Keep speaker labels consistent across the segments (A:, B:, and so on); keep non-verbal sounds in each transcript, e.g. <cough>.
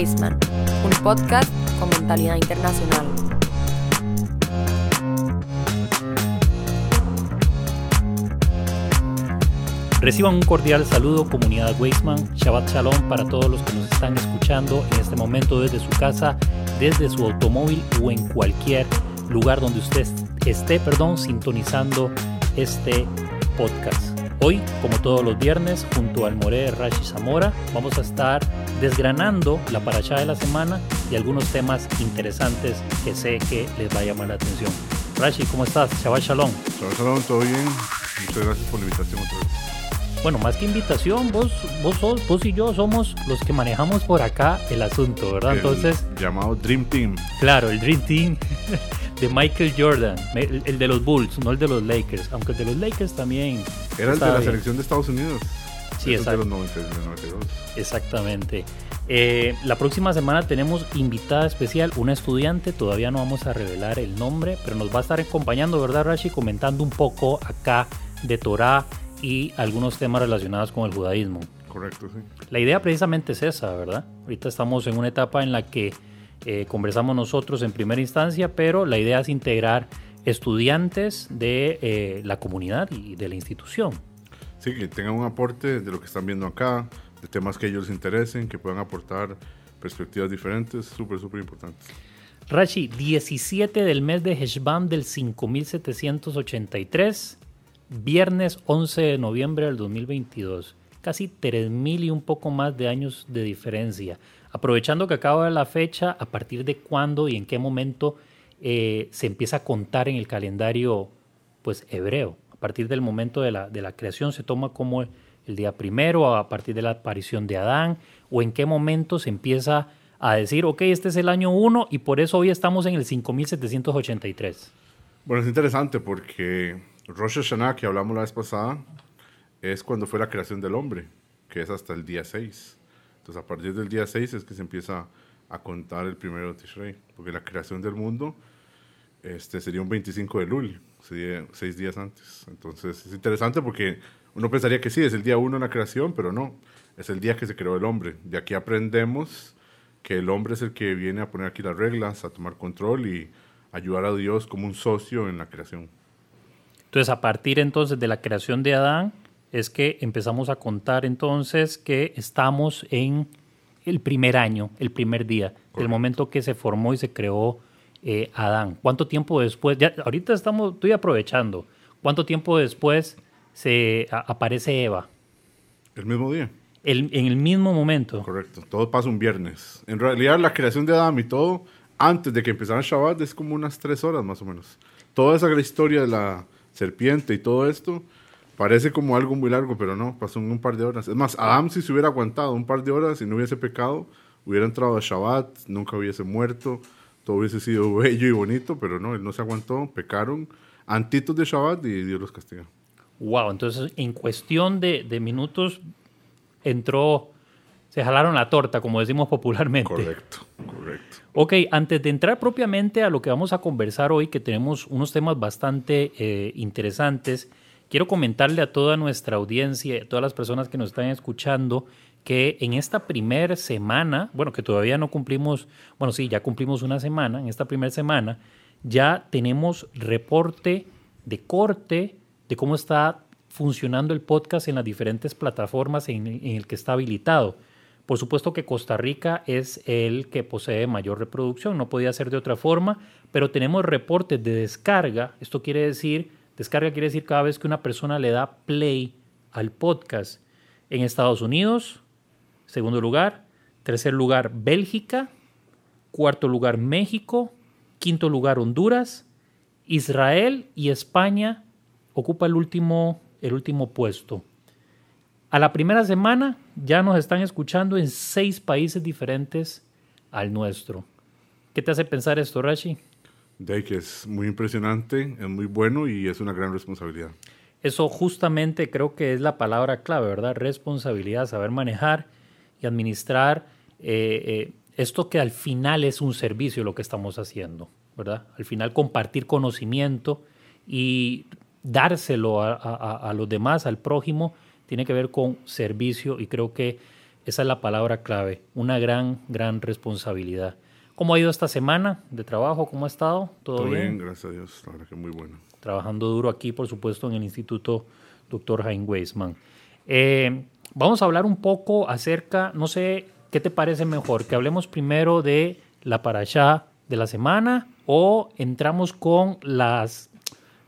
A: Un podcast con mentalidad internacional.
B: Reciban un cordial saludo comunidad Wasteman, Shabbat Shalom para todos los que nos están escuchando en este momento desde su casa, desde su automóvil o en cualquier lugar donde usted esté, perdón, sintonizando este podcast. Hoy, como todos los viernes, junto al More Rashi Zamora, vamos a estar desgranando la paracha de la semana y algunos temas interesantes que sé que les va a llamar la atención. Rashi, ¿cómo estás? Shabbat Shalom.
C: Shabbat Shalom, todo bien. Muchas gracias por la invitación otra vez.
B: Bueno, más que invitación, vos, vos, sos, vos y yo somos los que manejamos por acá el asunto, ¿verdad?
C: El
B: Entonces,
C: llamado Dream Team.
B: claro, el Dream Team <laughs> de Michael Jordan, el, el de los Bulls, no el de los Lakers, aunque el de los Lakers también.
C: Era el de la
B: bien.
C: selección de Estados Unidos.
B: Sí,
C: de los 90, del 92.
B: Exactamente. Eh, la próxima semana tenemos invitada especial, una estudiante, todavía no vamos a revelar el nombre, pero nos va a estar acompañando, ¿verdad, Rashi? Comentando un poco acá de Torah y algunos temas relacionados con el judaísmo.
C: Correcto, sí.
B: La idea precisamente es esa, ¿verdad? Ahorita estamos en una etapa en la que eh, conversamos nosotros en primera instancia, pero la idea es integrar estudiantes de eh, la comunidad y de la institución.
C: Sí, que tengan un aporte de lo que están viendo acá, de temas que ellos les interesen, que puedan aportar perspectivas diferentes, súper, súper importantes.
B: Rashi, 17 del mes de Heshvan del 5783, viernes 11 de noviembre del 2022. Casi 3000 y un poco más de años de diferencia. Aprovechando que acaba la fecha, ¿a partir de cuándo y en qué momento eh, se empieza a contar en el calendario pues, hebreo? Partir del momento de la, de la creación se toma como el, día primero, a partir de la aparición de Adán, o en qué momento se empieza a decir, ok, este es el año 1 y por eso hoy estamos en el 5783.
C: Bueno, es interesante porque Rosh Hashanah, que hablamos la vez pasada, es cuando fue la creación del hombre, que es hasta el día 6. Entonces, a partir del día 6 es que se empieza a contar el primero de Tishrei, porque la creación del mundo este, sería un 25 de Lul, seis días antes. Entonces, es interesante porque uno pensaría que sí, es el día 1 en la creación, pero no, es el día que se creó el hombre. De aquí aprendemos que el hombre es el que viene a poner aquí las reglas, a tomar control y ayudar a Dios como un socio en la creación.
B: Entonces, a partir entonces de la creación de Adán, es que empezamos a contar entonces que estamos en el primer año, el primer día, del
C: Correcto.
B: momento que se formó y se creó eh, Adán. ¿Cuánto tiempo después? Ya, ahorita estamos, estoy aprovechando. ¿Cuánto tiempo después se a- aparece Eva?
C: El mismo día,
B: El- en el mismo momento.
C: correcto. Todo pasa un viernes. En realidad, la creación de Adán y todo, antes de que empezara Shabbat, es como unas tres horas más o menos. Toda esa gran historia de la serpiente y todo esto parece como algo muy largo, pero no, pasó un par de horas. Es más, Adán, si se hubiera aguantado un par de horas y no hubiese pecado, hubiera entrado a Shabbat, nunca hubiese muerto, todo hubiese sido <laughs> bello y bonito, pero no, él no se aguantó, pecaron antitos de Shabbat y Dios los castiga.
B: Wow, entonces en cuestión de, de minutos entró, se jalaron la torta, como decimos popularmente.
C: Correcto, correcto.
B: Ok, antes de entrar propiamente a lo que vamos a conversar hoy, que tenemos unos temas bastante eh, interesantes, quiero comentarle a toda nuestra audiencia, a todas las personas que nos están escuchando, que en esta primera semana, bueno, que todavía no cumplimos, bueno, sí, ya cumplimos una semana, en esta primera semana, ya tenemos reporte de corte de cómo está funcionando el podcast en las diferentes plataformas en, en el que está habilitado. Por supuesto que Costa Rica es el que posee mayor reproducción, no podía ser de otra forma, pero tenemos reportes de descarga. Esto quiere decir, descarga quiere decir cada vez que una persona le da play al podcast. En Estados Unidos, segundo lugar, tercer lugar Bélgica, cuarto lugar México, quinto lugar Honduras, Israel y España ocupa el último, el último puesto. A la primera semana ya nos están escuchando en seis países diferentes al nuestro. ¿Qué te hace pensar esto, Rashi?
C: De que es muy impresionante, es muy bueno y es una gran responsabilidad.
B: Eso justamente creo que es la palabra clave, ¿verdad? Responsabilidad, saber manejar y administrar eh, eh, esto que al final es un servicio lo que estamos haciendo, ¿verdad? Al final compartir conocimiento y dárselo a, a- a los demás, al prójimo, tiene que ver con servicio y creo que Esa es la palabra clave, una gran, gran responsabilidad. ¿Cómo ha ido esta semana de trabajo? ¿Cómo ha estado?
C: ¿Todo, Todo bien? gracias a Dios. La verdad que muy bueno.
B: Trabajando duro aquí, por supuesto, en el Instituto Dr. Hein Weisman. Eh, vamos a hablar un poco acerca, no sé, ¿qué te parece mejor? Que hablemos primero de la parashá de la semana o entramos con las,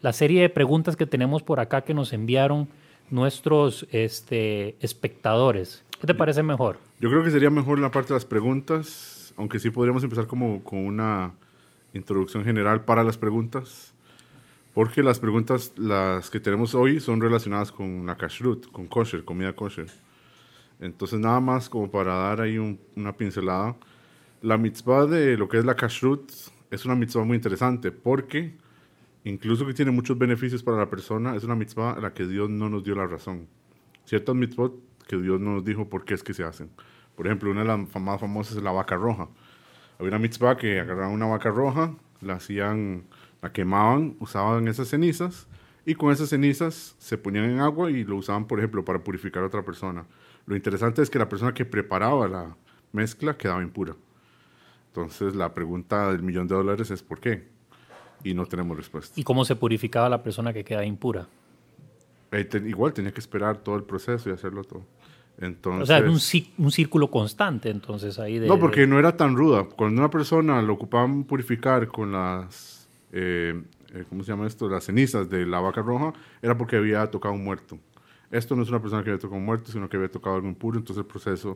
B: la serie de preguntas que tenemos por acá que nos enviaron nuestros este, espectadores. ¿Qué te parece mejor?
C: Yo creo que sería mejor la parte de las preguntas, aunque sí podríamos empezar como con una introducción general para las preguntas, porque las preguntas, las que tenemos hoy, son relacionadas con la kashrut, con kosher, comida kosher. Entonces, nada más como para dar ahí una pincelada, la mitzvah de lo que es la kashrut es una mitzvah muy interesante, porque incluso que tiene muchos beneficios para la persona, es una mitzvah a la que Dios no nos dio la razón. Ciertas mitzvot que Dios no nos dijo por qué es que se hacen. Por ejemplo, una de las más famosas es la vaca roja. Había una mitzvah que agarraban una vaca roja, la hacían, la quemaban, usaban esas cenizas y con esas cenizas se ponían en agua y lo usaban, por ejemplo, para purificar a otra persona. Lo interesante es que la persona que preparaba la mezcla quedaba impura. Entonces la pregunta del millón de dólares es ¿por qué? y no tenemos respuesta.
B: ¿Y cómo se purificaba la persona que queda impura?
C: igual tenía que esperar todo el proceso y hacerlo todo. Entonces,
B: o sea, un, un círculo constante, entonces ahí de...
C: No, porque no era tan ruda. Cuando una persona lo ocupaban purificar con las, eh, eh, ¿cómo se llama esto? Las cenizas de la vaca roja, era porque había tocado un muerto. Esto no es una persona que había tocado un muerto, sino que había tocado algo impuro, entonces el proceso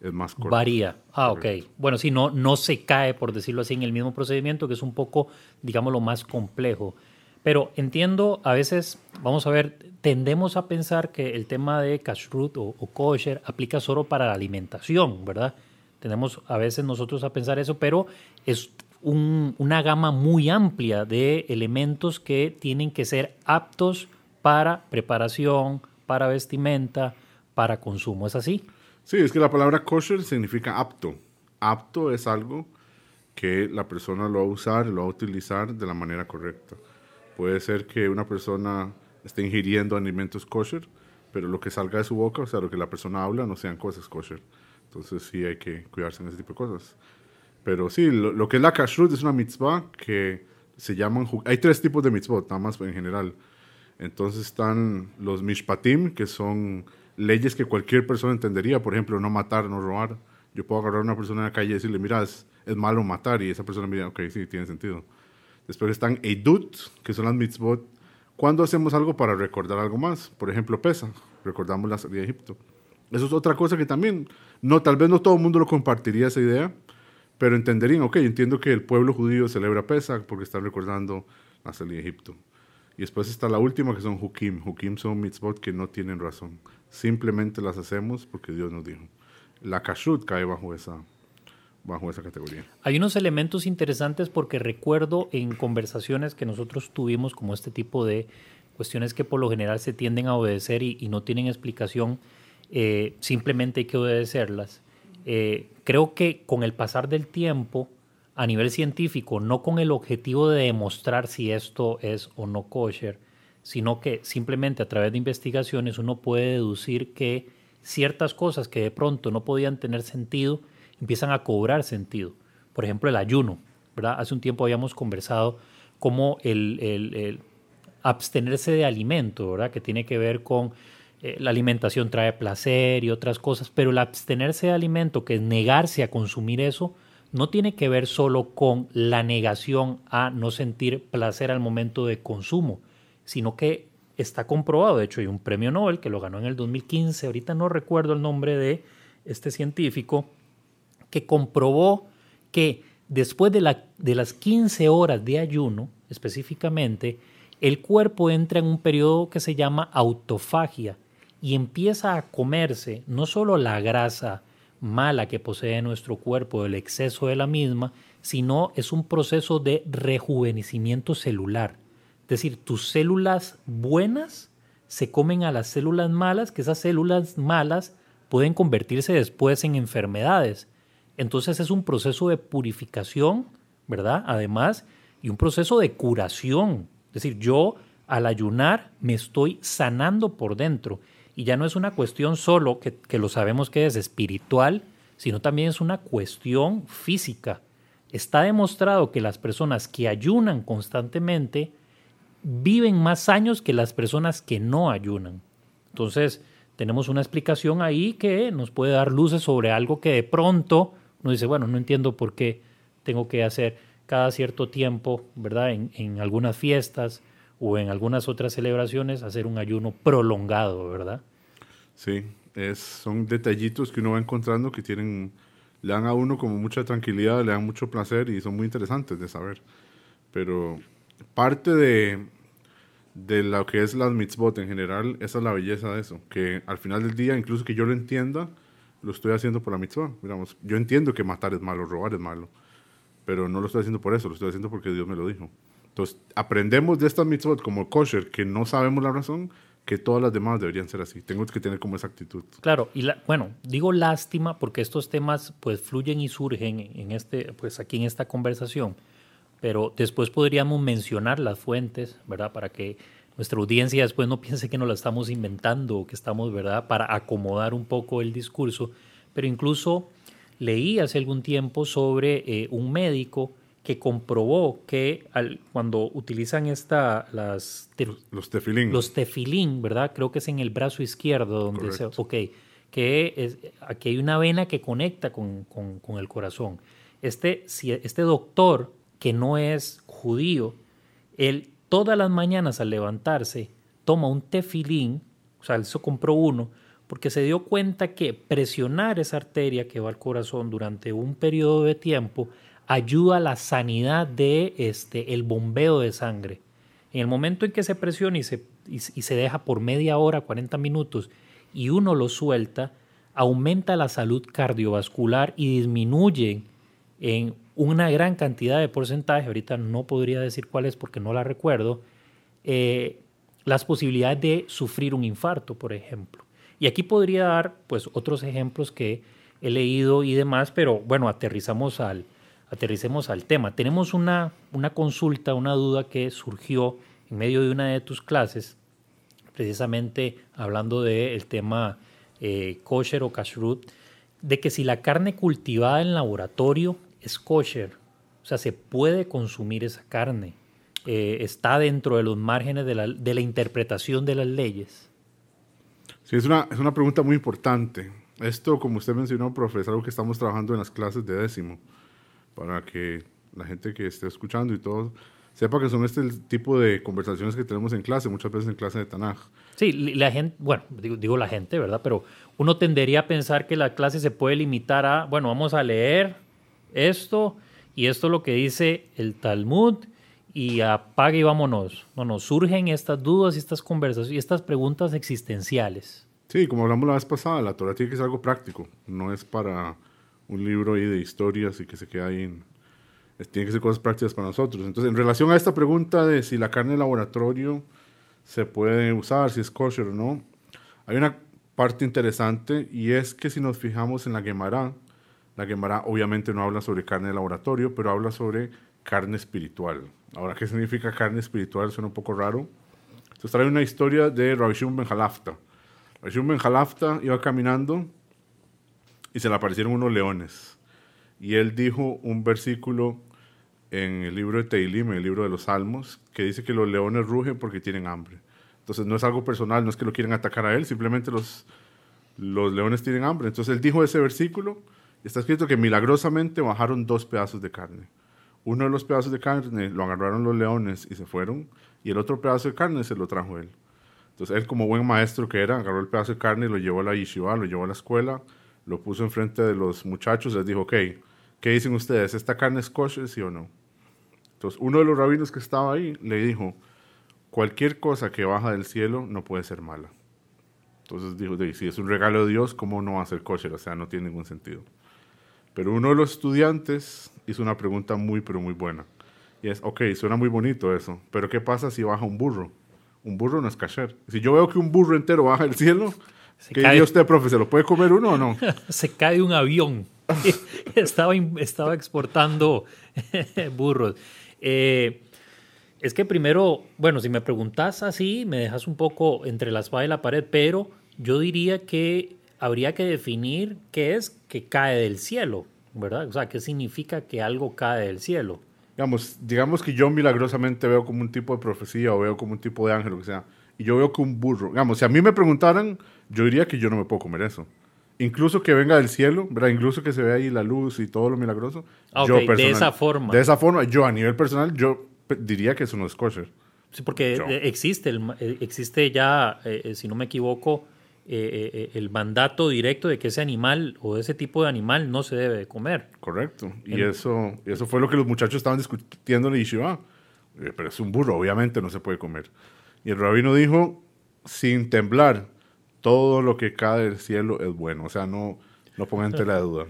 C: es más corto.
B: Varía. Ah, ok. Bueno, si no, no se cae, por decirlo así, en el mismo procedimiento, que es un poco, digamos, lo más complejo. Pero entiendo, a veces, vamos a ver, tendemos a pensar que el tema de kashrut o, kosher aplica solo para la alimentación, ¿verdad? Tenemos a veces nosotros a pensar eso, pero es una gama muy amplia de elementos que tienen que ser aptos para preparación, para vestimenta, para consumo. ¿Es así?
C: Sí, es que la palabra kosher significa apto. Apto es algo que la persona lo va a usar, lo va a utilizar de la manera correcta. Puede ser que una persona esté ingiriendo alimentos kosher, pero lo que salga de su boca, o sea, lo que la persona habla, no sean cosas kosher. Entonces sí hay que cuidarse en ese tipo de cosas. Pero sí, lo, que es la kashrut es una mitzvah que se llaman... Hay tres tipos de mitzvot, nada más en general. Entonces están los mishpatim, que son leyes que cualquier persona entendería, por ejemplo, no matar, no robar. Yo puedo agarrar a una persona en la calle y decirle, mira, es, malo matar, y esa persona me dice, ok, sí, tiene sentido. Después están Eidut, que son las mitzvot. Cuando hacemos algo para recordar algo más, por ejemplo, pesa, recordamos la salida de Egipto. Eso es otra cosa que también, no, tal vez no todo el mundo lo compartiría esa idea, pero entenderían, ok, entiendo que el pueblo judío celebra Pesa porque están recordando la salida de Egipto. Y después está la última que son Hukim. Hukim son mitzvot que no tienen razón. Simplemente las hacemos porque Dios nos dijo. La kashrut cae bajo esa, bajo esa categoría.
B: Hay unos elementos interesantes porque recuerdo en conversaciones que nosotros tuvimos como este tipo de cuestiones que por lo general se tienden a obedecer y, no tienen explicación, eh, simplemente hay que obedecerlas. Eh, creo que con el pasar del tiempo, a nivel científico, no con el objetivo de demostrar si esto es o no kosher, sino que simplemente a través de investigaciones uno puede deducir que ciertas cosas que de pronto no podían tener sentido empiezan a cobrar sentido. Por ejemplo, el ayuno. ¿verdad? Hace un tiempo habíamos conversado cómo el, abstenerse de alimento, ¿verdad? que tiene que ver con eh, la alimentación trae placer y otras cosas, pero el abstenerse de alimento, que es negarse a consumir eso, no tiene que ver solo con la negación a no sentir placer al momento de consumo, sino que está comprobado, de hecho hay un premio Nobel que lo ganó en el 2015, ahorita no recuerdo el nombre de este científico, que comprobó que después de, de las 15 horas de ayuno, específicamente, el cuerpo entra en un periodo que se llama autofagia y empieza a comerse no solo la grasa mala que posee nuestro cuerpo, el exceso de la misma, sino es un proceso de rejuvenecimiento celular. Es decir, tus células buenas se comen a las células malas, que esas células malas pueden convertirse después en enfermedades. Entonces es un proceso de purificación, ¿verdad? Además, y un proceso de curación. Es decir, yo al ayunar me estoy sanando por dentro. Y ya no es una cuestión solo, que, que lo sabemos que es espiritual, sino también es una cuestión física. Está demostrado que las personas que ayunan constantemente viven más años que las personas que no ayunan. Entonces, tenemos una explicación ahí que nos puede dar luces sobre algo que de pronto uno dice, bueno, no entiendo por qué tengo que hacer cada cierto tiempo, ¿verdad? En, en algunas fiestas o en algunas otras celebraciones, hacer un ayuno prolongado, ¿verdad?
C: Sí, es, son detallitos que uno va encontrando que tienen, le dan a uno como mucha tranquilidad, le dan mucho placer y son muy interesantes de saber. Pero parte de, de lo que es las mitzvot en general, esa es la belleza de eso, que al final del día, incluso que yo lo entienda, lo estoy haciendo por la mitzvah. Digamos, yo entiendo que matar es malo, robar es malo, pero no lo estoy haciendo por eso, lo estoy haciendo porque Dios me lo dijo. Entonces, aprendemos de estas mitzvot como kosher, que no sabemos la razón, que todas las demás deberían ser así. Tengo que tener como esa actitud.
B: Claro, y bueno, digo lástima porque estos temas pues fluyen y surgen en este, pues aquí en esta conversación pero después podríamos mencionar las fuentes, ¿verdad? Para que nuestra audiencia después no piense que nos la estamos inventando o que estamos, ¿verdad? Para acomodar un poco el discurso. Pero incluso leí hace algún tiempo sobre eh, un médico que comprobó que al, cuando utilizan esta, las
C: los tefilín.
B: Los tefilín, ¿verdad? Creo que es en el brazo izquierdo donde se... Ok, que es, aquí hay una vena que conecta con, con, con el corazón. Este, si, este doctor que no es judío, él todas las mañanas al levantarse toma un tefilín, o sea, él se compró uno, porque se dio cuenta que presionar esa arteria que va al corazón durante un periodo de tiempo ayuda a la sanidad de este, el bombeo de sangre. En el momento en que se presiona y se, y, se deja por media hora, 40 minutos, y uno lo suelta, aumenta la salud cardiovascular y disminuye en una gran cantidad de porcentaje, ahorita no podría decir cuál es porque no la recuerdo, eh, las posibilidades de sufrir un infarto, por ejemplo. Y aquí podría dar pues otros ejemplos que he leído y demás, pero bueno, aterrizamos al, aterricemos al tema. Tenemos una, una consulta, una duda que surgió en medio de una de tus clases, precisamente hablando del tema eh, kosher o kashrut, de que si la carne cultivada en laboratorio es kosher, o sea, se puede consumir esa carne, eh, está dentro de los márgenes de la, de la, interpretación de las leyes.
C: Sí, es una, es una pregunta muy importante. Esto, como usted mencionó, profesor, es algo que estamos trabajando en las clases de décimo, para que la gente que esté escuchando y todo sepa que son este tipo de conversaciones que tenemos en clase, muchas veces en clase de Tanaj.
B: Sí, la gente, bueno, digo, digo, la gente, ¿verdad? Pero uno tendería a pensar que la clase se puede limitar a, bueno, vamos a leer esto y esto es lo que dice el Talmud y apague y vámonos. No, nos surgen estas dudas y estas conversaciones y estas preguntas existenciales.
C: Sí, como hablamos la vez pasada, la Torah tiene que ser algo práctico, no es para un libro ahí de historias y que se queda ahí. En, tiene que ser cosas prácticas para nosotros. Entonces, en relación a esta pregunta de si la carne de laboratorio se puede usar, si es kosher o no, hay una parte interesante y es que si nos fijamos en la Gemara, la Gemara obviamente no habla sobre carne de laboratorio, pero habla sobre carne espiritual. Ahora, ¿qué significa carne espiritual? Suena un poco raro. Entonces trae una historia de Rabbi Shimon ben Halafta. Rabbi Shimon ben Halafta iba caminando y se le aparecieron unos leones. Y él dijo un versículo en el libro de Teilim, en el libro de los Salmos, que dice que los leones rugen porque tienen hambre. Entonces no es algo personal, no es que lo quieren atacar a él, simplemente los, los leones tienen hambre. Entonces él dijo ese versículo está escrito que milagrosamente bajaron dos pedazos de carne. Uno de los pedazos de carne lo agarraron los leones y se fueron, y el otro pedazo de carne se lo trajo él. Entonces él, como buen maestro que era, agarró el pedazo de carne y lo llevó a la yeshiva, lo llevó a la escuela, lo puso enfrente de los muchachos, les dijo, ok, ¿qué dicen ustedes? ¿Esta carne es kosher, sí o no? Entonces uno de los rabinos que estaba ahí le dijo, cualquier cosa que baja del cielo no puede ser mala. Entonces dijo, si es un regalo de Dios, ¿cómo no va a ser kosher? O sea, no tiene ningún sentido. Pero uno de los estudiantes hizo una pregunta muy, pero muy buena. Y es, ok, suena muy bonito eso, pero ¿qué pasa si baja un burro? Un burro no es kasher. Si yo veo que un burro entero baja del cielo, ¿qué diría usted, profe? ¿Se lo puede comer uno o no? <laughs>
B: Se cae un avión. <laughs> estaba, estaba exportando <laughs> burros. Eh, es que primero, bueno, si me preguntas así, me dejas un poco entre la espada y la pared, pero yo diría que habría que definir qué es que cae del cielo, ¿verdad? O sea, qué significa que algo cae del cielo.
C: Digamos, digamos que yo milagrosamente veo como un tipo de profecía o veo como un tipo de ángel, o que sea, y yo veo que un burro, digamos, si a mí me preguntaran, yo diría que yo no me puedo comer eso. Incluso que venga del cielo, ¿verdad? Incluso que se vea ahí la luz y todo lo milagroso.
B: Ah,
C: yo
B: ok, de
C: personal-
B: esa forma.
C: De esa forma, yo a nivel personal, yo diría que eso no es kosher.
B: Sí, porque
C: Yo.
B: eh, existe, el, eh, existe ya, eh, si no me equivoco, eh, eh, el mandato directo de que ese animal o ese tipo de animal no se debe de comer.
C: Correcto. Y eso, eso fue lo que los muchachos estaban discutiendo en Yeshiva. Eh, Pero es un burro, obviamente no se puede comer. Y el rabino dijo, sin temblar, todo lo que cae del cielo es bueno. O sea, no, no pongan tela de duda.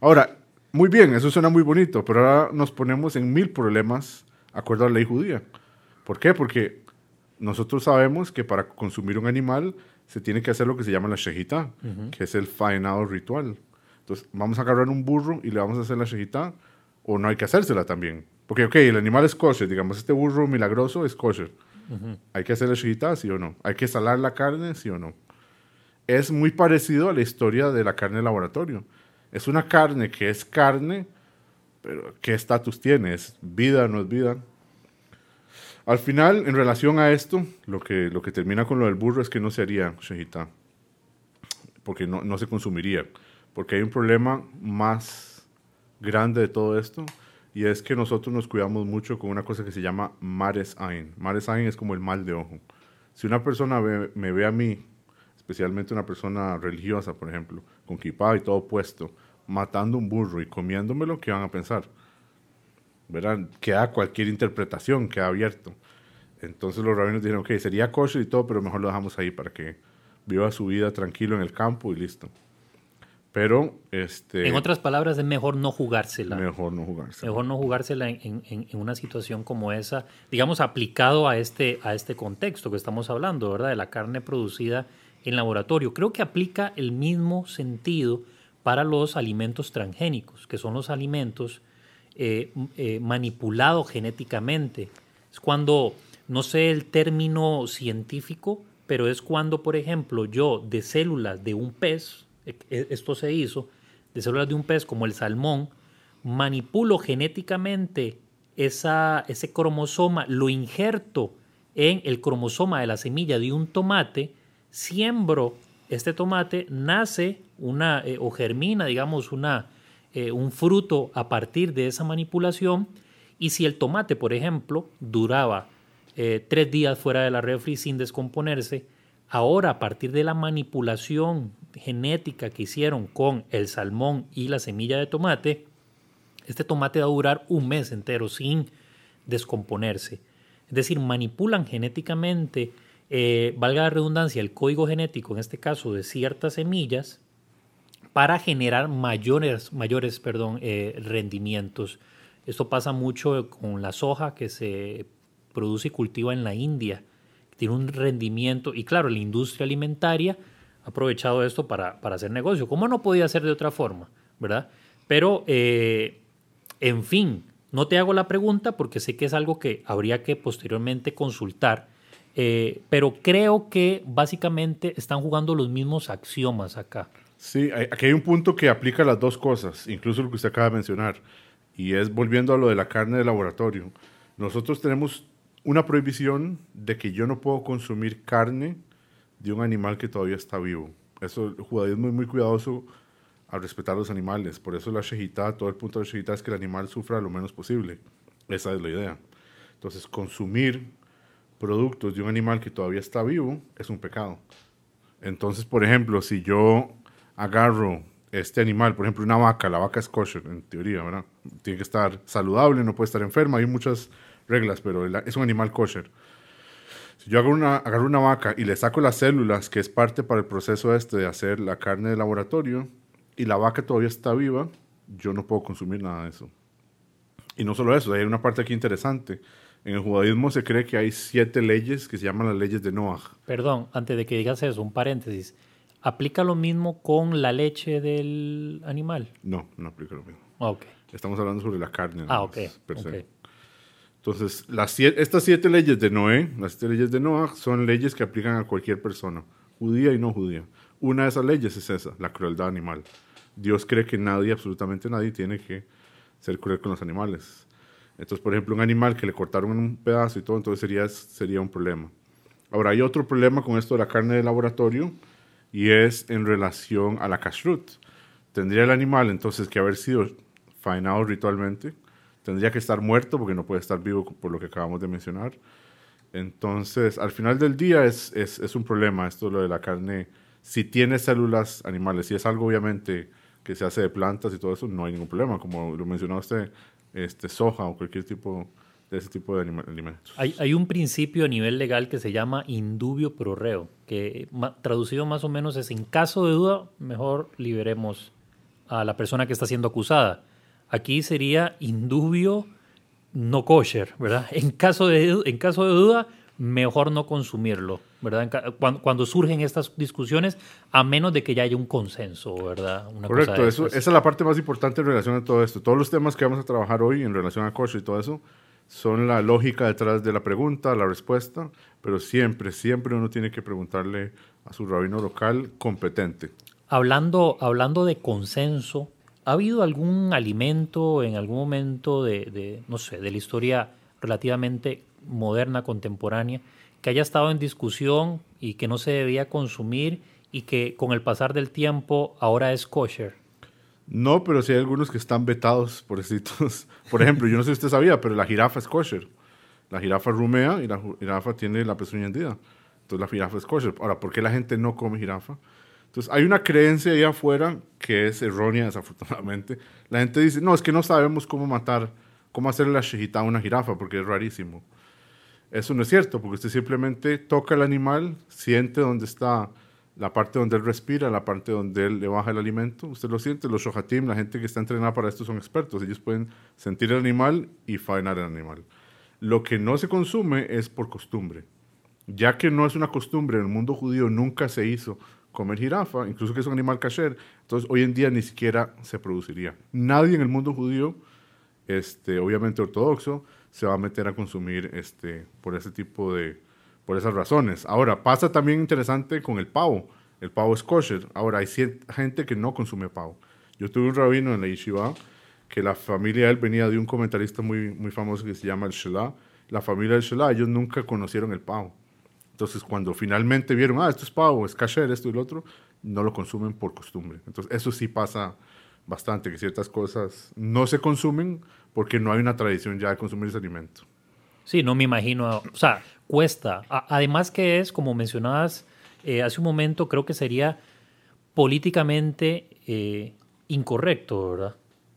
C: Ahora, muy bien, eso suena muy bonito, pero ahora nos ponemos en mil problemas acuerdo a la ley judía. ¿Por qué? Porque nosotros sabemos que para consumir un animal se tiene que hacer lo que se llama la shejitá, que es el faenado ritual. Entonces, vamos a agarrar un burro y le vamos a hacer la shejitá, o no hay que hacérsela también. Porque, ok, el animal es kosher, digamos, este burro milagroso es kosher. ¿Hay que hacer la shejitá, sí o no? ¿Hay que salar la carne, sí o no? Es muy parecido a la historia de la carne de laboratorio. Es una carne que es carne, pero ¿qué estatus tiene? ¿Es vida, no es vida? Al final, en relación a esto, lo que, lo que termina con lo del burro es que no se haría shejitá, porque no, no se consumiría, porque hay un problema más grande de todo esto, y es que nosotros nos cuidamos mucho con una cosa que se llama mares ain. Mares ain es como el mal de ojo. Si una persona me ve a mí, especialmente una persona religiosa, por ejemplo, con kippah y todo puesto, matando un burro y comiéndomelo, ¿qué van a pensar? ¿verdad? Queda cualquier interpretación, queda abierto. Entonces los rabinos dijeron, ok, sería kosher y todo, pero mejor lo dejamos ahí para que viva su vida tranquilo en el campo y listo. Pero, este,
B: En otras palabras, es mejor no jugársela.
C: mejor no jugarse.
B: Mejor no jugársela en, en- en una situación como esa, digamos, aplicado a este, a este contexto que estamos hablando, ¿verdad? De la carne producida en laboratorio. Creo que aplica el mismo sentido para los alimentos transgénicos, que son los alimentos eh, eh, manipulados genéticamente. Es cuando, no sé el término científico, pero es cuando, por ejemplo, yo de células de un pez, e- e- esto se hizo, de células de un pez como el salmón, manipulo genéticamente esa, ese cromosoma, lo injerto en el cromosoma de la semilla de un tomate, siembro este tomate, nace una, eh, o germina, digamos, una, eh, un fruto a partir de esa manipulación, y si el tomate, por ejemplo, duraba eh, tres días fuera de la refri sin descomponerse, ahora a partir de la manipulación genética que hicieron con el salmón y la semilla de tomate, este tomate va a durar un mes entero sin descomponerse. Es decir, manipulan genéticamente, eh, valga la redundancia, el código genético, en este caso de ciertas semillas, para generar mayores, mayores perdón, eh, rendimientos. Esto pasa mucho con la soja que se produce y cultiva en la India. Tiene un rendimiento, y claro, la industria alimentaria ha aprovechado esto para, para hacer negocio. ¿Cómo no podía ser de otra forma? ¿Verdad? Pero, eh, en fin, no te hago la pregunta porque sé que es algo que habría que posteriormente consultar, eh, pero creo que básicamente están jugando los mismos axiomas acá.
C: Sí, hay- aquí hay un punto que aplica las dos cosas, incluso lo que usted acaba de mencionar, y es volviendo a lo de la carne de laboratorio. Nosotros tenemos una prohibición de que yo no puedo consumir carne de un animal que todavía está vivo. Eso, el judaísmo es muy cuidadoso al respetar los animales. Por eso la shejitá, todo el punto de la shejitá es que el animal sufra lo menos posible. Esa es la idea. Entonces, consumir productos de un animal que todavía está vivo es un pecado. Entonces, por ejemplo, si yo agarro este animal, por ejemplo, una vaca, la vaca es kosher, en teoría. Tiene que estar saludable, no puede estar enferma, hay muchas reglas, pero es un animal kosher. Si yo agarro una, agarro una vaca y le saco las células, que es parte para el proceso este de hacer la carne de laboratorio, y la vaca todavía está viva, yo no puedo consumir nada de eso. Y no solo eso, hay una parte aquí interesante. En el judaísmo se cree que hay siete leyes que se llaman las leyes de Noah.
B: Perdón, antes de que digas eso, un paréntesis. ¿Aplica lo mismo con la leche del animal?
C: No, no aplica lo mismo.
B: Ah, Ok.
C: Estamos hablando sobre la carne.
B: Ah, ok.
C: más, per se.
B: ok.
C: Entonces, las siete- estas siete leyes de Noé, las siete leyes de Noah, son leyes que aplican a cualquier persona, judía y no judía. Una de esas leyes es esa, la crueldad animal. Dios cree que nadie, absolutamente nadie, tiene que ser cruel con los animales. Entonces, por ejemplo, un animal que le cortaron un pedazo y todo, entonces sería, sería un problema. Ahora, hay otro problema con esto de la carne de laboratorio y es en relación a la kashrut. Tendría el animal entonces que haber sido faenado ritualmente, tendría que estar muerto porque no puede estar vivo por lo que acabamos de mencionar. Entonces, al final del día es, es, es un problema esto lo de la carne. Si tiene células animales, si es algo obviamente que se hace de plantas y todo eso, no hay ningún problema. Como lo mencionó usted, este, soja o cualquier tipo de ese tipo de alimentos.
B: Hay, un principio a nivel legal que se llama indubio pro reo, que traducido más o menos es en caso de duda, mejor liberemos a la persona que está siendo acusada. Aquí sería indubio no kosher, ¿verdad? <laughs> En caso de, en caso de duda, mejor no consumirlo, ¿verdad? Cuando, cuando, surgen estas discusiones, a menos de que ya haya un consenso, ¿verdad?
C: Correcto, eso, esa es la parte más importante en relación a todo esto. Todos los temas que vamos a trabajar hoy en relación a kosher y todo eso son la lógica detrás de la pregunta, la respuesta, pero siempre, siempre uno tiene que preguntarle a su rabino local competente.
B: Hablando, hablando de consenso, ¿ha habido algún alimento en algún momento de, de no sé, de la historia relativamente moderna, contemporánea, que haya estado en discusión y que no se debía consumir y que con el pasar del tiempo ahora es kosher?
C: No, pero sí hay algunos que están vetados, por estos. <laughs> Por ejemplo, yo no sé si usted sabía, pero la jirafa es kosher. La jirafa rumea y la jirafa tiene la pezuña hendida. Entonces la jirafa es kosher. Ahora, ¿por qué la gente no come jirafa? Entonces hay una creencia ahí afuera que es errónea, desafortunadamente. La gente dice, no, es que no sabemos cómo matar, cómo hacerle la shejita a una jirafa, porque es rarísimo. Eso no es cierto, porque usted simplemente toca el animal, siente dónde está la parte donde él respira, la parte donde él le baja el alimento. Usted lo siente, los shohatim, la gente que está entrenada para esto son expertos. Ellos pueden sentir el animal y faenar el animal. Lo que no se consume es por costumbre. Ya que no es una costumbre, en el mundo judío nunca se hizo comer jirafa, incluso que es un animal kasher, entonces hoy en día ni siquiera se produciría. Nadie en el mundo judío, este, obviamente ortodoxo, se va a meter a consumir este, por ese tipo de, por esas razones. Ahora, pasa también interesante con el pavo. El pavo es kosher. Ahora, hay gente que no consume pavo. Yo tuve un rabino en la yeshiva que la familia de él venía de un comentarista muy, muy famoso que se llama el Shelah. La familia del Shelah, ellos nunca conocieron el pavo. Entonces, cuando finalmente vieron, ah, esto es pavo, es kasher, esto y lo otro, no lo consumen por costumbre. Entonces, eso sí pasa bastante, que ciertas cosas no se consumen porque no hay una tradición ya de consumir ese alimento.
B: Sí, no me imagino, o sea, cuesta. además que es, como mencionabas eh, hace un momento, creo que sería políticamente eh, incorrecto, ¿verdad?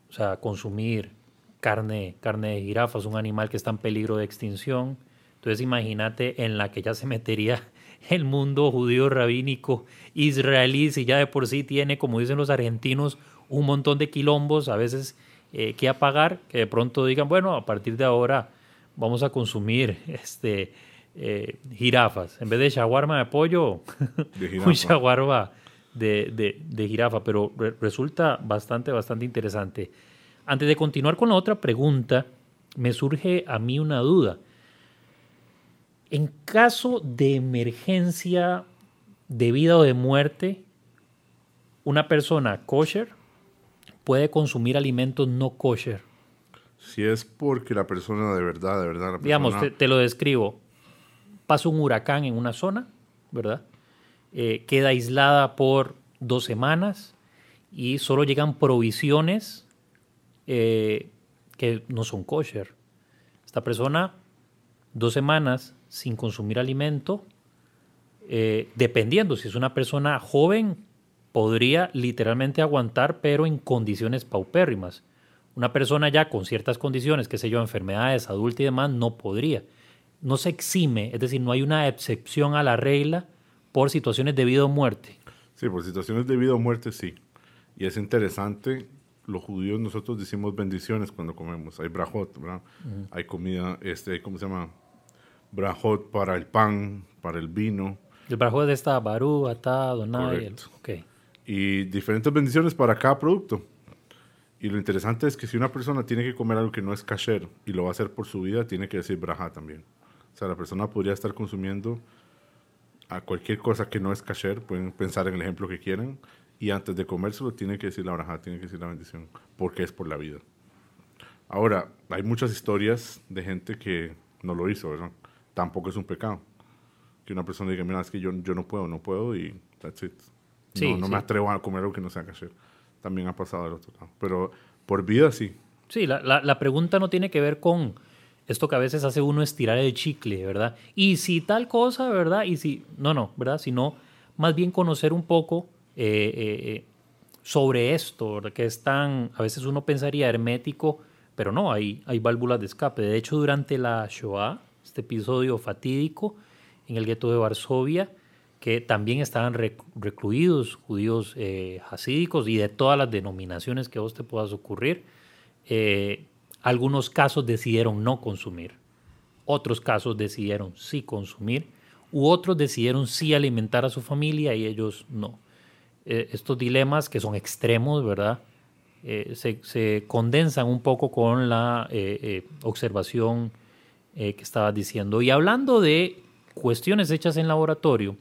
B: O sea, consumir carne, carne de jirafas, un animal que está en peligro de extinción. Entonces imagínate en la que ya se metería <laughs> el mundo judío rabínico israelí, si ya de por sí tiene, como dicen los argentinos, un montón de quilombos, a veces eh, que apagar, que de pronto digan, bueno, a partir de ahora vamos a consumir <laughs> este, eh, jirafas. En vez de shawarma de pollo, <laughs> un shawarma de, de, jirafa. Pero resulta bastante, bastante interesante. Antes de continuar con la otra pregunta, me surge a mí una duda. En caso de emergencia de vida o de muerte, una persona kosher puede consumir alimentos no kosher.
C: Si es porque la persona de verdad, de verdad.
B: Digamos, te, lo describo. Pasa un huracán en una zona, ¿verdad? Eh, queda aislada por dos semanas y solo llegan provisiones eh, que no son kosher. Esta persona, dos semanas sin consumir alimento, eh, dependiendo, si es una persona joven, podría literalmente aguantar, pero en condiciones paupérrimas. Una persona ya con ciertas condiciones, qué sé yo, enfermedades, adulta y demás, no podría. No se exime, es decir, no hay una excepción a la regla por situaciones de vida o muerte.
C: Sí, por situaciones de vida o muerte sí. Y es interesante, los judíos nosotros decimos bendiciones cuando comemos. Hay brajot, ¿verdad? Hay comida, este, ¿cómo se llama? Brajot para el pan, para el vino.
B: El brajot está barú, atá, donai. Ok.
C: Y diferentes bendiciones para cada producto. Y lo interesante es que si una persona tiene que comer algo que no es kasher y lo va a hacer por su vida, tiene que decir braja también. O sea, la persona podría estar consumiendo a cualquier cosa que no es kasher, pueden pensar en el ejemplo que quieran, y antes de comérselo tienen que decir la braja, tienen que decir la bendición, porque es por la vida. Ahora, hay muchas historias de gente que no lo hizo, ¿verdad? Tampoco es un pecado. Que una persona diga, mira, es que yo, yo no puedo, no puedo y that's it.
B: Sí,
C: no no
B: sí.
C: me atrevo a comer algo que no sea kasher. También ha pasado del otro lado. Pero por vida sí.
B: Sí, la, la- la pregunta no tiene que ver con esto que a veces hace uno estirar el chicle, ¿verdad? Y si tal cosa, ¿verdad? Y si, no, no, ¿verdad? Sino más bien conocer un poco eh, eh, eh, sobre esto, ¿verdad? Que es tan, a veces uno pensaría hermético, pero no, hay, hay válvulas de escape. De hecho, durante la Shoah, este episodio fatídico en el gueto de Varsovia, que también estaban rec- recluidos judíos eh, hasídicos y de todas las denominaciones que vos te puedas ocurrir, eh, algunos casos decidieron no consumir, otros casos decidieron sí consumir, u otros decidieron sí alimentar a su familia y ellos no. Eh, estos dilemas que son extremos, ¿verdad? Eh, se, se condensan un poco con la observación que estabas diciendo. Y hablando de cuestiones hechas en laboratorio,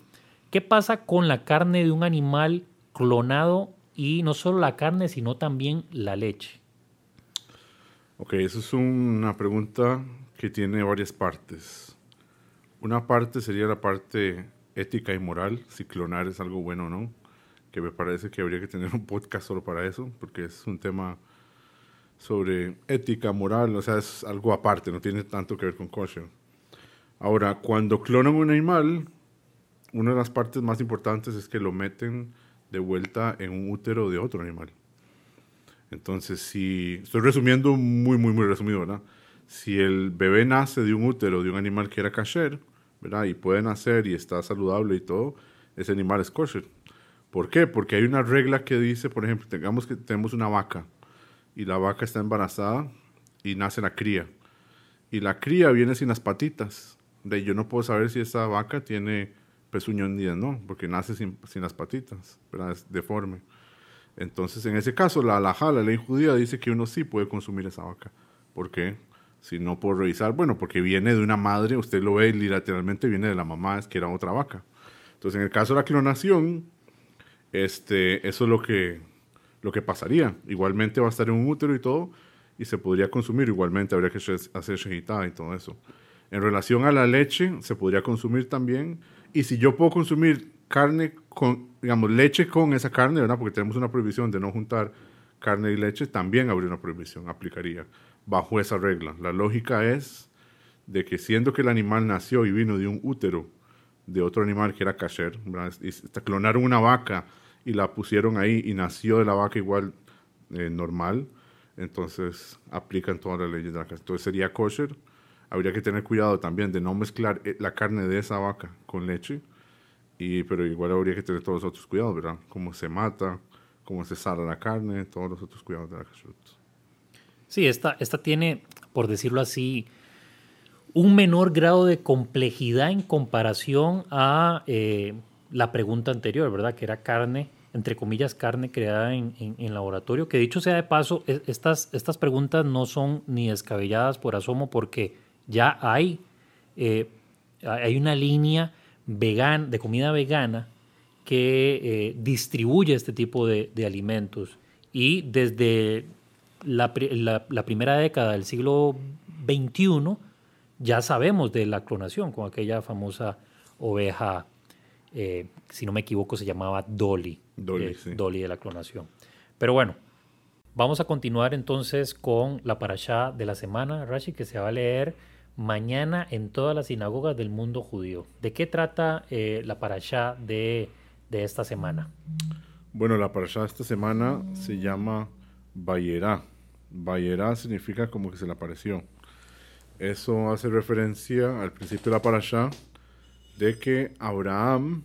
B: ¿qué pasa con la carne de un animal clonado y no solo la carne, sino también la leche?
C: Ok, eso es una pregunta que tiene varias partes. Una parte sería la parte ética y moral, si clonar es algo bueno o no, que me parece que habría que tener un podcast solo para eso, porque es un tema sobre ética, moral, o sea, es algo aparte, no tiene tanto que ver con kosher. Ahora, cuando clonan un animal, una de las partes más importantes es que lo meten de vuelta en un útero de otro animal. Entonces, si estoy resumiendo muy, muy, muy resumido, ¿verdad? Si el bebé nace de un útero de un animal que era kasher, ¿verdad? Y puede nacer y está saludable y todo, ese animal es kosher. ¿Por qué? Porque hay una regla que dice, por ejemplo, tengamos que tenemos una vaca y la vaca está embarazada y nace la cría. Y la cría viene sin las patitas. De yo no puedo saber si esa vaca tiene pezuñas ni no, porque nace sin, sin las patitas, ¿verdad? Es deforme. Entonces, en ese caso, la halajá, la ley judía, dice que uno sí puede consumir esa vaca. ¿Por qué? Si no puedo revisar, bueno, porque viene de una madre, usted lo ve literalmente viene de la mamá, es que era otra vaca. Entonces, en el caso de la clonación, este, eso es lo que, lo que pasaría. Igualmente va a estar en un útero y todo, y se podría consumir. Igualmente habría que hacer shehitá y todo eso. En relación a la leche, se podría consumir también. Y si yo puedo consumir carne con, digamos, leche con esa carne, ¿verdad? Porque tenemos una prohibición de no juntar carne y leche, también habría una prohibición, aplicaría bajo esa regla. La lógica es de que siendo que el animal nació y vino de un útero de otro animal que era kasher, clonaron una vaca y la pusieron ahí y nació de la vaca igual eh, normal, entonces aplican todas las leyes de la casa. Entonces sería kosher. Habría que tener cuidado también de no mezclar eh, la carne de esa vaca con leche, y, pero igual habría que tener todos los otros cuidados, ¿verdad? Cómo se mata, cómo se sala la carne, todos los otros cuidados de la kashrut.
B: Sí, esta, esta tiene, por decirlo así, un menor grado de complejidad en comparación a eh, la pregunta anterior, ¿verdad? Que era carne, entre comillas, carne creada en, en- laboratorio. Que dicho sea de paso, es- estas, estas preguntas no son ni descabelladas por asomo porque ya hay, eh, hay una línea vegan, de comida vegana que eh, distribuye este tipo de, de alimentos. Y desde la, la- la primera década del siglo XXI ya sabemos de la clonación con aquella famosa oveja, eh, si no me equivoco, se llamaba Dolly.
C: Dolly,
B: eh,
C: sí.
B: Dolly de la clonación. Pero bueno, vamos a continuar entonces con la parashá de la semana, Rashi, que se va a leer mañana en todas las sinagogas del mundo judío. ¿De qué trata eh, la parashá de, de esta semana?
C: Bueno, la parashá de esta semana se llama Bayerá. Bayerá significa como que se le apareció. Eso hace referencia al principio de la parashá de que Abraham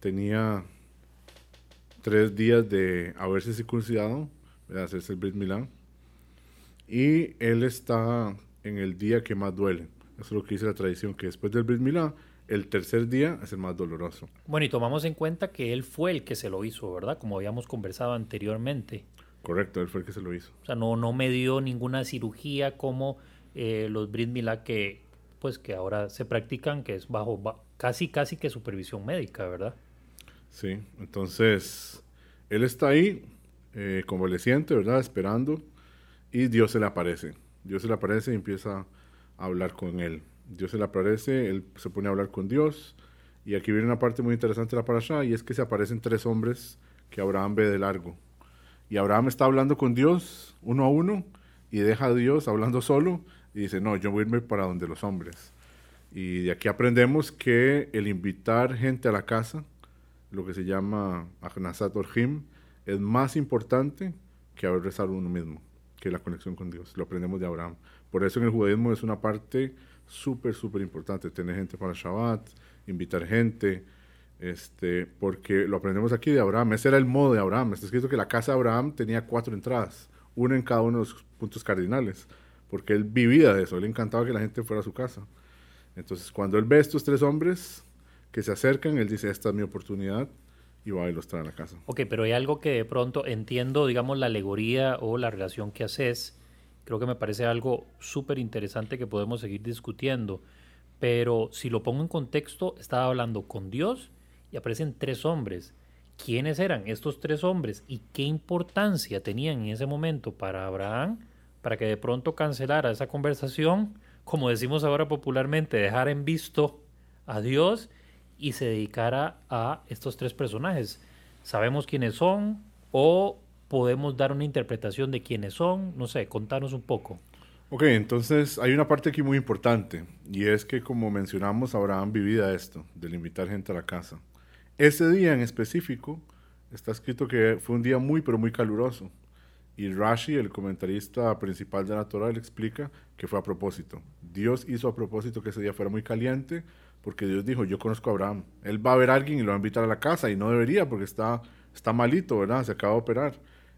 C: tenía tres días de haberse circuncidado, hacerse el Brit Milá, y él está en el día que más duele. Eso es lo que dice la tradición, que después del Brit Milá, el tercer día es el más doloroso.
B: Bueno, y tomamos en cuenta que él fue el que se lo hizo, ¿verdad? Como habíamos conversado anteriormente.
C: Correcto, él fue el que se lo hizo.
B: O sea, no, no me dio ninguna cirugía como eh, los Brit Milá que, pues, que ahora se practican, que es bajo, ba- casi, casi que supervisión médica, ¿verdad?
C: Sí, entonces él está ahí, eh, convaleciente, ¿verdad? Esperando, y Dios se le aparece. Dios se le aparece y empieza a hablar con él. Dios se le aparece, él se pone a hablar con Dios, y aquí viene una parte muy interesante de la parasha, y es que se aparecen tres hombres que Abraham ve de largo. Y Abraham está hablando con Dios uno a uno, y deja a Dios hablando solo, y dice, no, yo voy a irme para donde los hombres. Y de aquí aprendemos que el invitar gente a la casa, lo que se llama Ahnasat Orhim, es más importante que haber rezado uno mismo, que la conexión con Dios. Lo aprendemos de Abraham. Por eso en el judaísmo es una parte súper, súper importante, tener gente para Shabbat, invitar gente, este, porque lo aprendemos aquí de Abraham. Ese era el modo de Abraham. Está escrito que la casa de Abraham tenía cuatro entradas, una en cada uno de los puntos cardinales porque él vivía de eso, le encantaba que la gente fuera a su casa. Entonces, cuando él ve a estos tres hombres que se acercan, él dice, esta es mi oportunidad, y va y los trae a la casa.
B: Ok, pero hay algo que de pronto entiendo, digamos, la alegoría o la relación que haces, creo que me parece algo súper interesante que podemos seguir discutiendo, pero si lo pongo en contexto, estaba hablando con Dios y aparecen tres hombres. ¿Quiénes eran estos tres hombres y qué importancia tenían en ese momento para Abraham? para que de pronto cancelara esa conversación, como decimos ahora popularmente, dejar en visto a Dios y se dedicara a estos tres personajes. ¿Sabemos quiénes son o podemos dar una interpretación de quiénes son? No sé, contanos un poco.
C: Ok, entonces hay una parte aquí muy importante y es que como mencionamos, Abraham vivía esto, del invitar gente a la casa. Ese día en específico está escrito que fue un día muy pero muy caluroso. Y Rashi, el comentarista principal de la Torah, le explica que fue a propósito. Dios hizo a propósito que ese día fuera muy caliente, porque Dios dijo, yo conozco a Abraham. Él va a ver a alguien y lo va a invitar a la casa, y no debería, porque está, está malito, ¿verdad? Se acaba de operar.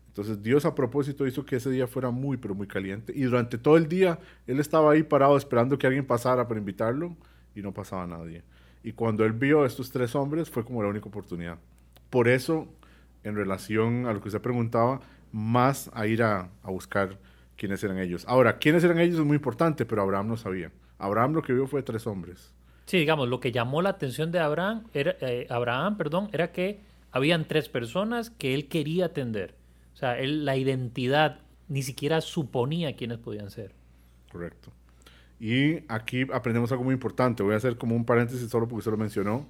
C: Entonces Dios a propósito hizo que ese día fuera muy, pero muy caliente. Y durante todo el día él estaba ahí parado esperando que alguien pasara para invitarlo, y no pasaba nadie. Y cuando él vio a estos tres hombres, fue como la única oportunidad. Por eso, en relación a lo que usted preguntaba, más a ir a, buscar quiénes eran ellos. Ahora, quiénes eran ellos es muy importante, pero Abraham no sabía. Abraham lo que vio fue tres hombres.
B: Sí, digamos, lo que llamó la atención de Abraham era, eh, Abraham, perdón, era que habían tres personas que él quería atender. O sea, él, la identidad ni siquiera suponía quiénes podían ser.
C: Correcto. Y aquí aprendemos algo muy importante. Voy a hacer como un paréntesis solo porque se lo mencionó.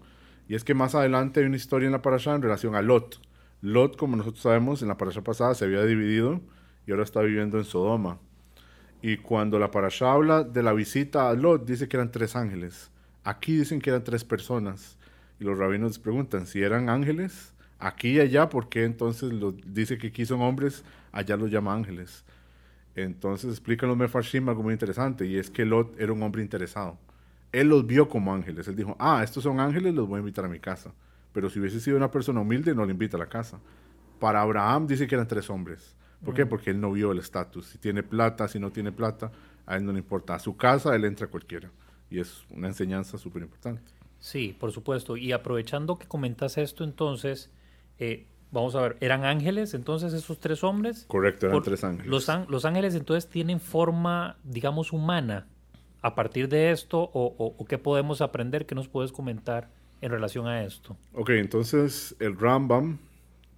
C: Y es que más adelante hay una historia en la parasha en relación a Lot. Lot, como nosotros sabemos, en la parasha pasada se había dividido y ahora está viviendo en Sodoma. Y cuando la parasha habla de la visita a Lot, dice que eran tres ángeles. Aquí dicen que eran tres personas. Y los rabinos preguntan si eran ángeles, aquí y allá, ¿por qué entonces dice que aquí son hombres, allá los llama ángeles? Entonces explican los Mefarshim algo muy interesante, y es que Lot era un hombre interesado. Él los vio como ángeles. Él dijo, ah, estos son ángeles, los voy a invitar a mi casa. Pero si hubiese sido una persona humilde, no le invita a la casa. Para Abraham dice que eran tres hombres. ¿Por qué? Mm. Porque él no vio el estatus. Si tiene plata, si no tiene plata, a él no le importa. A su casa él entra cualquiera. Y es una enseñanza súper importante.
B: Sí, por supuesto. Y aprovechando que comentas esto, entonces, eh, vamos a ver, ¿eran ángeles entonces esos tres hombres?
C: Correcto, eran tres ángeles.
B: Los, los, ángeles entonces tienen forma, digamos, humana a partir de esto, o, o qué podemos aprender, qué nos puedes comentar en relación a esto.
C: Ok, entonces el Rambam,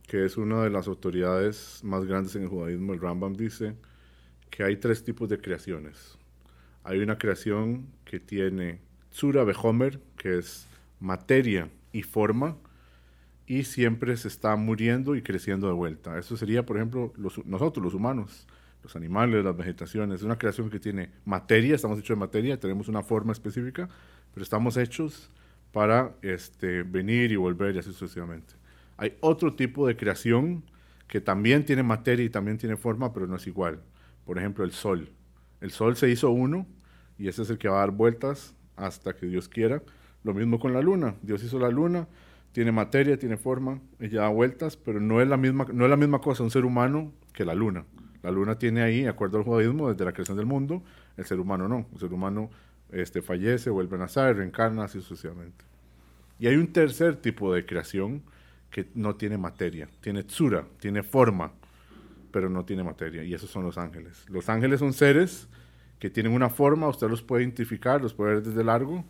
C: que es una de las autoridades más grandes en el judaísmo, el Rambam dice que hay tres tipos de creaciones. Hay una creación que tiene Tsura Behomer, que es materia y forma, y siempre se está muriendo y creciendo de vuelta. Eso sería, por ejemplo, nosotros, los humanos, los animales, las vegetaciones. Es una creación que tiene materia, estamos hechos de materia, tenemos una forma específica, pero estamos hechos para este, venir y volver y así sucesivamente. Hay otro tipo de creación que también tiene materia y también tiene forma, pero no es igual. Por ejemplo, el sol. El sol se hizo uno y ese es el que va a dar vueltas hasta que Dios quiera. Lo mismo con la luna. Dios hizo la luna, tiene materia, tiene forma, ella da vueltas, pero no es la misma, no es la misma cosa un ser humano que la luna. La luna tiene ahí, de acuerdo al judaísmo, desde la creación del mundo, el ser humano no. El ser humano este, fallece, vuelve a nacer, reencarna, así sucesivamente. Y hay un tercer tipo de creación que no tiene materia, tiene tsura, tiene forma, pero no tiene materia, y esos son los ángeles. Los ángeles son seres que tienen una forma, usted los puede identificar, los puede ver desde largo,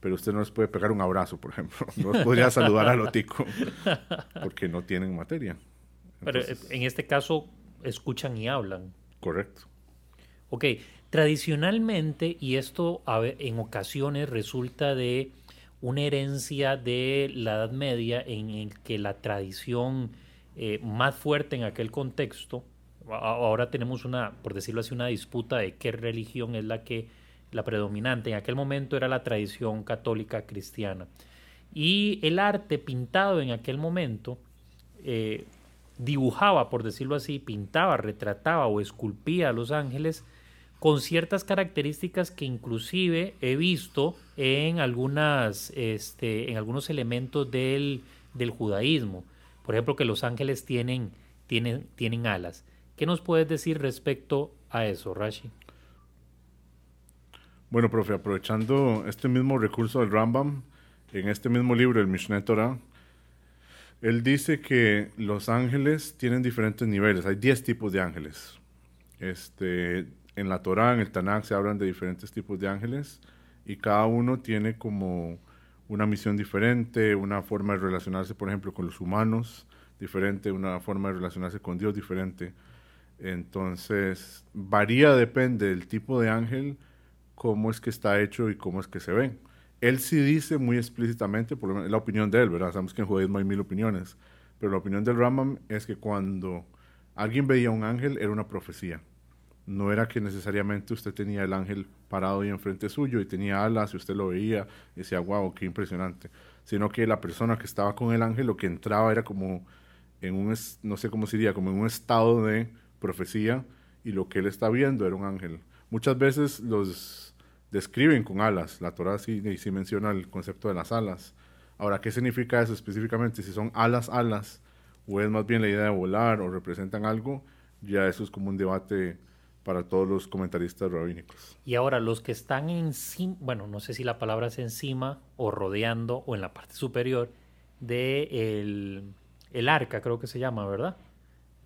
C: pero usted no les puede pegar un abrazo, por ejemplo. <laughs> No podría saludar al lotico <laughs> porque no tienen materia.
B: pero eh, en este caso escuchan y hablan.
C: Correcto.
B: Ok, tradicionalmente, y esto en ocasiones resulta de una herencia de la Edad Media en el que la tradición eh, más fuerte en aquel contexto, ahora tenemos una, por decirlo así, una disputa de qué religión es la que la predominante. En aquel momento era la tradición católica cristiana. Y el arte pintado en aquel momento eh, dibujaba, por decirlo así, pintaba, retrataba o esculpía a los ángeles con ciertas características que inclusive he visto en, algunas, este, en algunos elementos del, del, judaísmo. Por ejemplo, que los ángeles tienen, tienen, tienen alas. ¿Qué nos puedes decir respecto a eso, Rashi?
C: Bueno, profe, aprovechando este mismo recurso del Rambam, en este mismo libro, el Mishneh Torah, él dice que los ángeles tienen diferentes niveles. Hay 10 tipos de ángeles. Este, en la Torah, en el Tanakh, se hablan de diferentes tipos de ángeles y cada uno tiene como una misión diferente, una forma de relacionarse, por ejemplo, con los humanos diferente, una forma de relacionarse con Dios diferente. Entonces, varía, depende del tipo de ángel, cómo es que está hecho y cómo es que se ve. Él sí dice muy explícitamente, por la opinión de él, ¿verdad? Sabemos que en judaísmo hay mil opiniones, pero la opinión del Rambam es que cuando alguien veía un ángel era una profecía no era que necesariamente usted tenía el ángel parado ahí enfrente suyo y tenía alas y usted lo veía y decía, wow, qué impresionante, sino que la persona que estaba con el ángel lo que entraba era como en un, no sé cómo sería, como en un estado de profecía y lo que él está viendo era un ángel. Muchas veces los describen con alas, la Torah sí, sí menciona el concepto de las alas. Ahora, ¿qué significa eso específicamente? Si son alas, alas, o es más bien la idea de volar o representan algo, ya eso es como un debate para todos los comentaristas rabínicos.
B: Y ahora, los que están encima, bueno, no sé si la palabra es encima o rodeando o en la parte superior de el, arca, creo que se llama, ¿verdad?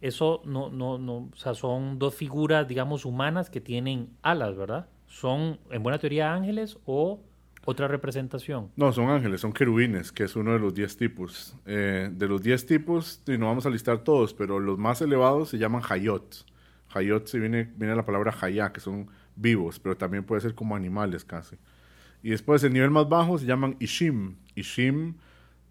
B: Eso no, no, no, o sea, son dos figuras, digamos, humanas que tienen alas, ¿verdad? ¿Son, en buena teoría, ángeles o otra representación?
C: No, son ángeles, son querubines, que es uno de los diez tipos. Eh, de los diez tipos, y no vamos a listar todos, pero los más elevados se llaman hayot. Hayot viene, viene la palabra hayá, que son vivos, pero también puede ser como animales casi. Y después el nivel más bajo se llaman Ishim. Ishim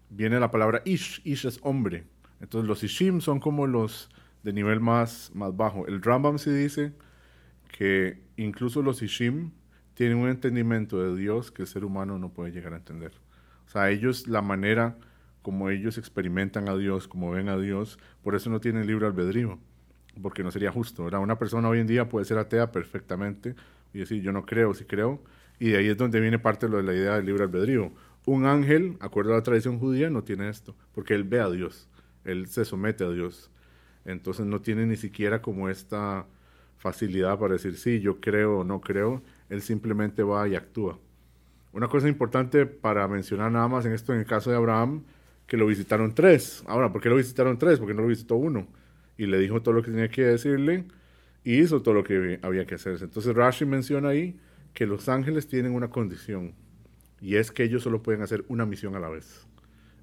C: viene la palabra Ish, Ish es hombre. Entonces los Ishim son como los de nivel más, más bajo. El Rambam se dice que incluso los Ishim tienen un entendimiento de Dios que el ser humano no puede llegar a entender. O sea, ellos, la manera como ellos experimentan a Dios, como ven a Dios, por eso no tienen libre albedrío porque no sería justo. ¿verdad? Una persona hoy en día puede ser atea perfectamente y decir yo no creo, si creo, y de ahí es donde viene parte de, la idea del libre albedrío. Un ángel, acuerdo a la tradición judía, no tiene esto, porque él ve a Dios, él se somete a Dios. Entonces no tiene ni siquiera como esta facilidad para decir sí, yo creo o no creo, él simplemente va y actúa. Una cosa importante para mencionar nada más en esto, en el caso de Abraham, que lo visitaron tres. Ahora, ¿por qué lo visitaron tres? Porque no lo visitó uno y le dijo todo lo que tenía que decirle y hizo todo lo que había que hacer. Entonces Rashi menciona ahí que los ángeles tienen una condición y es que ellos solo pueden hacer una misión a la vez.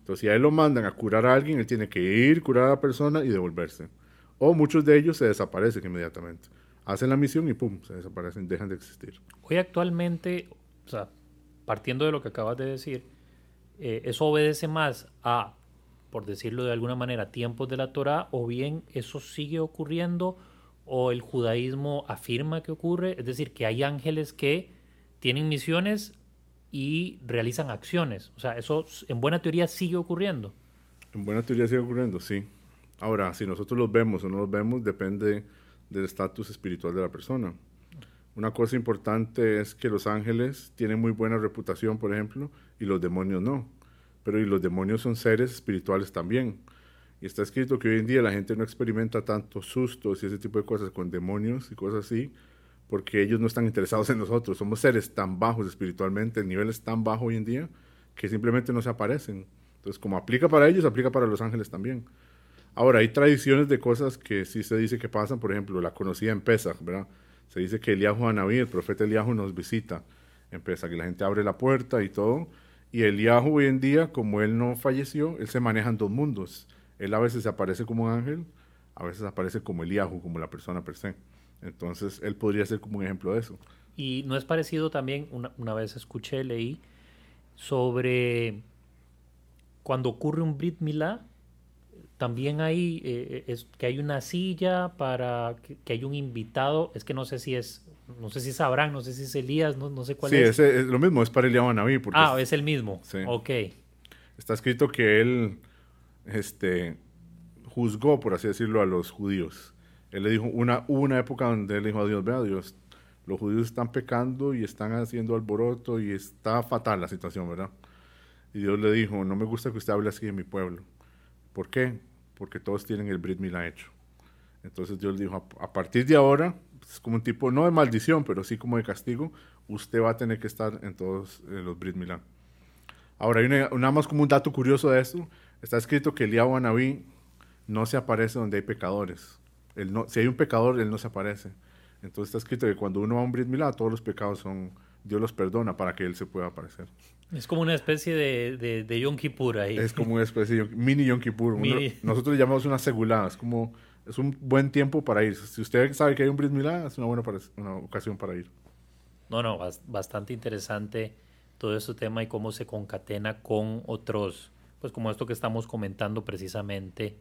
C: Entonces si a él lo mandan a curar a alguien, él tiene que ir, curar a la persona y devolverse. O muchos de ellos se desaparecen inmediatamente. Hacen la misión y pum, se desaparecen, dejan de existir.
B: Hoy actualmente, o sea, partiendo de lo que acabas de decir, eh, eso obedece más a por decirlo de alguna manera, tiempos de la Torah, o bien eso sigue ocurriendo, o el judaísmo afirma que ocurre, es decir, que hay ángeles que tienen misiones y realizan acciones. O sea, eso en buena teoría sigue ocurriendo.
C: En buena teoría sigue ocurriendo, sí. Ahora, si nosotros los vemos o no los vemos, depende del estatus espiritual de la persona. Una cosa importante es que los ángeles tienen muy buena reputación, por ejemplo, y los demonios no pero y los demonios son seres espirituales también. Y está escrito que hoy en día la gente no experimenta tanto sustos y ese tipo de cosas con demonios y cosas así, porque ellos no están interesados en nosotros. Somos seres tan bajos espiritualmente, el nivel es tan bajo hoy en día, que simplemente no se aparecen. Entonces, como aplica para ellos, aplica para los ángeles también. Ahora, hay tradiciones de cosas que sí se dice que pasan, por ejemplo, la conocida en Pesach, ¿verdad? Se dice que Eliahu Anabí, el profeta Eliahu, nos visita empieza que la gente abre la puerta y todo. Y Eliahu hoy en día, como él no falleció, él se maneja en dos mundos. Él a veces aparece como un ángel, a veces aparece como Eliahu, como la persona per se. Entonces, él podría ser como un ejemplo de eso.
B: Y no es parecido también, una, una vez escuché, leí, sobre cuando ocurre un Brit Milá, también hay eh, es, que hay una silla para que, que, hay un invitado, es que no sé si es, no sé si es Abraham, no sé si es Elías, no, no sé cuál
C: sí,
B: es.
C: Sí, es, lo mismo, es para Eliab Naví.
B: Ah, es, es, el mismo.
C: Sí.
B: Ok.
C: Está escrito que él este, juzgó, por así decirlo, a los judíos. Él le dijo, una, una época donde él dijo a Dios, vea Dios, los judíos están pecando y están haciendo alboroto y está fatal la situación, ¿verdad? Y Dios le dijo, no me gusta que usted hable así de mi pueblo. ¿Por qué? Porque todos tienen el Brit Milá hecho. Entonces Dios le dijo, a, partir de ahora, es como un tipo, no de maldición, pero sí como de castigo, usted va a tener que estar en todos los Brit Milá. Ahora, hay una, nada más como un dato curioso de esto, está escrito que Eliab Anabí no se aparece donde hay pecadores. Él no, si hay un pecador, él no se aparece. Entonces está escrito que cuando uno va a un Brit Milá, todos los pecados son, Dios los perdona para que él se pueda aparecer.
B: Es como una especie de, de, de Yom Kippur ahí.
C: Es como una especie de mini Yom Kippur.
B: Mini.
C: Uno, nosotros le llamamos una segulada. Es como, es un buen tiempo para ir. Si usted sabe que hay un Brit Milá, es una buena para, una ocasión para ir.
B: No, no, bastante interesante todo este tema y cómo se concatena con otros, pues como esto que estamos comentando precisamente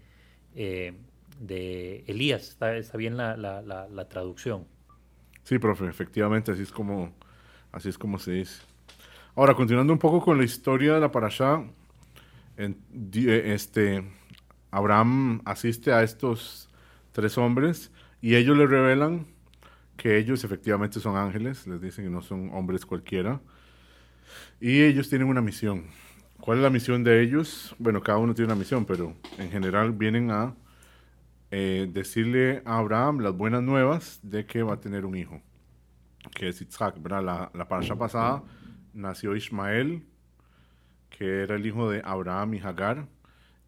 B: eh, de Elías. Está, está bien la, la, traducción.
C: Sí, profe, efectivamente, así es como, así es como se dice. Ahora, continuando un poco con la historia de la parashá, en, este, Abraham asiste a estos tres hombres y ellos le revelan que ellos efectivamente son ángeles, les dicen que no son hombres cualquiera, y ellos tienen una misión. ¿Cuál es la misión de ellos? Bueno, cada uno tiene una misión, pero en general vienen a eh, decirle a Abraham las buenas nuevas de que va a tener un hijo, que es Isaac. ¿verdad? La, la pasada nació Ismael, que era el hijo de Abraham y Hagar,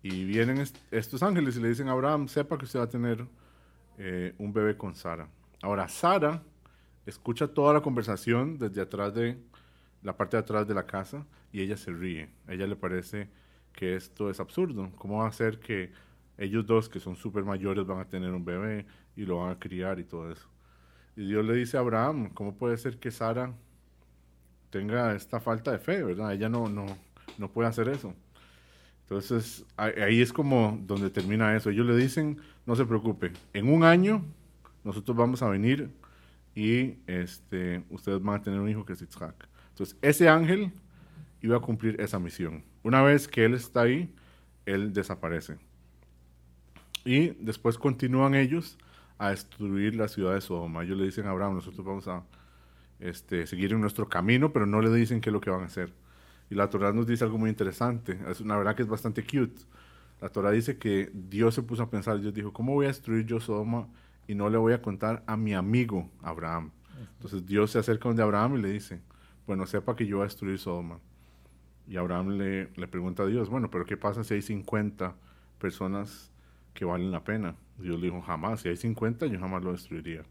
C: y vienen est estos ángeles y le dicen a Abraham, sepa que usted va a tener eh, un bebé con Sara. Ahora, Sara escucha toda la conversación desde atrás de la parte de atrás de la casa y ella se ríe. Ella le parece que esto es absurdo. ¿Cómo va a ser que ellos dos, que son súper mayores, van a tener un bebé y lo van a criar y todo eso? Y Dios le dice a Abraham, ¿cómo puede ser que Sara tenga esta falta de fe, verdad? Ella no, no, no puede hacer eso. Entonces, ahí es como donde termina eso. Ellos le dicen, no se preocupe, en un año nosotros vamos a venir y este, ustedes van a tener un hijo que es Isaac. Entonces, ese ángel iba a cumplir esa misión. Una vez que él está ahí, él desaparece. Y después continúan ellos a destruir la ciudad de Sodoma. Ellos le dicen a Abraham, nosotros vamos a este, seguir en nuestro camino, pero no le dicen qué es lo que van a hacer. Y la Torah nos dice algo muy interesante. Es una verdad que es bastante cute. La Torah dice que Dios se puso a pensar, Dios dijo, ¿cómo voy a destruir yo Sodoma y no le voy a contar a mi amigo Abraham? Entonces Dios se acerca donde Abraham y le dice, bueno, sepa que yo voy a destruir Sodoma. Y Abraham le, le, pregunta a Dios, bueno, pero ¿qué pasa si hay 50 personas que valen la pena? Dios le dijo, jamás, si hay 50 yo jamás lo destruiría.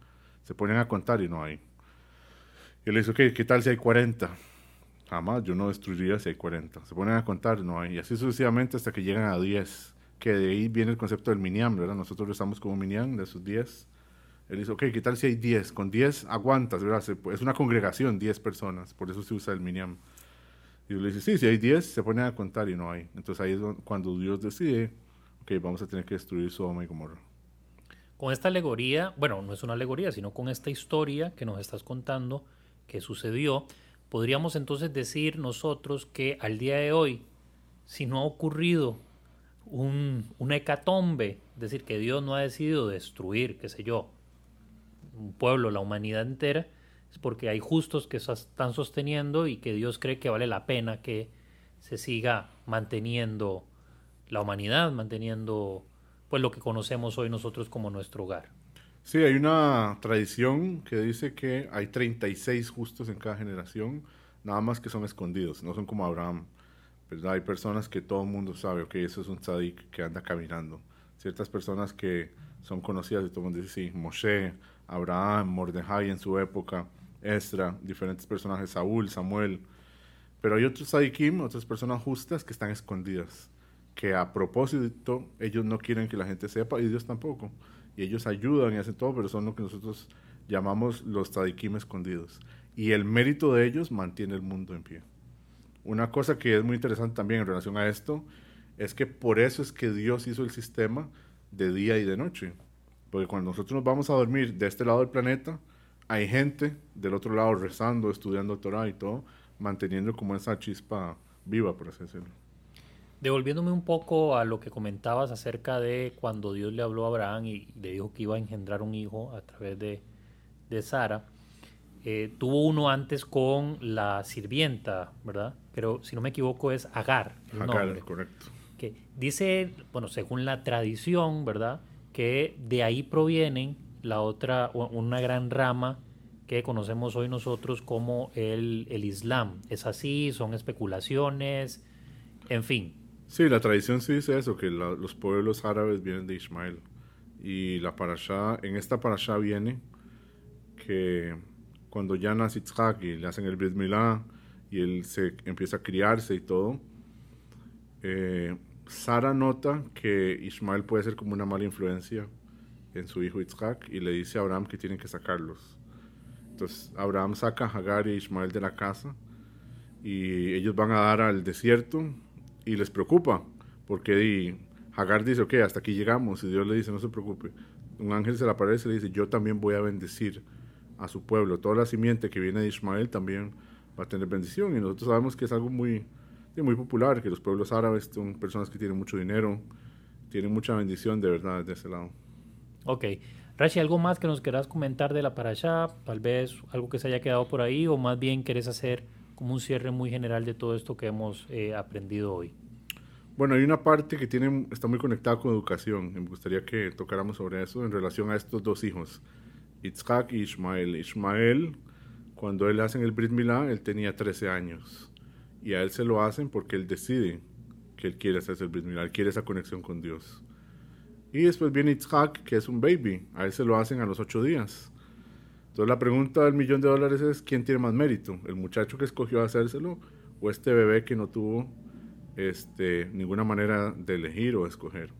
C: Se ponen a contar y no hay. Y le dice, ok, ¿qué tal si hay 40? Jamás, yo no destruiría si hay 40. Se ponen a contar, no hay. Y así sucesivamente hasta que llegan a 10. Que de ahí viene el concepto del miniam, ¿verdad? Nosotros estamos como miniam de esos 10. Él dice, ok, ¿qué tal si hay 10? Con 10 aguantas, ¿verdad? Es una congregación, 10 personas, por eso se usa el miniam. Y le dice, sí, si hay 10, se ponen a contar y no hay. Entonces ahí es cuando Dios decide, ok, vamos a tener que destruir Sodoma y Gomorra.
B: Con esta alegoría, bueno, no es una alegoría, sino con esta historia que nos estás contando, que sucedió, podríamos entonces decir nosotros que al día de hoy, si no ha ocurrido un, una hecatombe, es decir, que Dios no ha decidido destruir, qué sé yo, un pueblo, la humanidad entera, es porque hay justos que están sosteniendo y que Dios cree que vale la pena que se siga manteniendo la humanidad, manteniendo pues lo que conocemos hoy nosotros como nuestro hogar.
C: Sí, hay una tradición que dice que hay 36 justos en cada generación, nada más que son escondidos, no son como Abraham. ¿verdad? Hay personas que todo el mundo sabe, ok, eso es un tzadik que anda caminando. Ciertas personas que son conocidas y todo el mundo dice, sí, Moshe, Abraham, Mordejai en su época, Esdra, diferentes personajes, Saúl, Samuel. Pero hay otros Sadikim, otras personas justas que están escondidas, que a propósito ellos no quieren que la gente sepa y Dios tampoco. Y ellos ayudan y hacen todo, pero son lo que nosotros llamamos los Sadikim escondidos. Y el mérito de ellos mantiene el mundo en pie. Una cosa que es muy interesante también en relación a esto es que por eso es que Dios hizo el sistema de día y de noche. Porque cuando nosotros nos vamos a dormir de este lado del planeta, hay gente del otro lado rezando, estudiando Torah y todo, manteniendo como esa chispa viva, por así decirlo.
B: Devolviéndome un poco a lo que comentabas acerca de cuando Dios le habló a Abraham y le dijo que iba a engendrar un hijo a través de, de Sara, eh, tuvo uno antes con la sirvienta, ¿verdad? Pero si no me equivoco es Agar.
C: El Agar, correcto.
B: Que dice, bueno, según la tradición, ¿verdad? Que de ahí provienen la otra, una gran rama que conocemos hoy nosotros como el, el Islam. ¿Es así? ¿Son especulaciones? En fin.
C: Sí, la tradición sí dice eso, que los pueblos árabes vienen de Ismael. Y la en esta parasha viene que cuando ya nace Yitzhak y le hacen el Brit y él se empieza a criarse y todo, eh, Sara nota que Ismael puede ser como una mala influencia en su hijo Yitzhak y le dice a Abraham que tienen que sacarlos. Entonces Abraham saca a Hagar y Ismael de la casa y ellos van a dar al desierto y les preocupa porque Hagar dice, ok, hasta aquí llegamos y Dios le dice, no se preocupe. Un ángel se le aparece y le dice, yo también voy a bendecir a su pueblo. Toda la simiente que viene de Ismael también va a tener bendición y nosotros sabemos que es algo muy, muy popular, que los pueblos árabes son personas que tienen mucho dinero, tienen mucha bendición de verdad de ese lado.
B: Ok. Rashi, ¿algo más que nos quieras comentar de la parasha? Tal vez algo que se haya quedado por ahí o más bien querés hacer como un cierre muy general de todo esto que hemos eh, aprendido hoy.
C: Bueno, hay una parte que tiene, está muy conectada con educación. Me gustaría que tocáramos sobre eso en relación a estos dos hijos, Itzhak y Ismael. Ismael, cuando él hacen el Brit Milá, él tenía 13 años. Y a él se lo hacen porque él decide que él quiere hacerse el Brit Milá, él quiere esa conexión con Dios. Y después viene Itzhak, que es un baby. A él se lo hacen a los ocho días. Entonces la pregunta del millón de dólares es, ¿quién tiene más mérito? ¿El muchacho que escogió hacérselo o este bebé que no tuvo este, ninguna manera de elegir o escoger?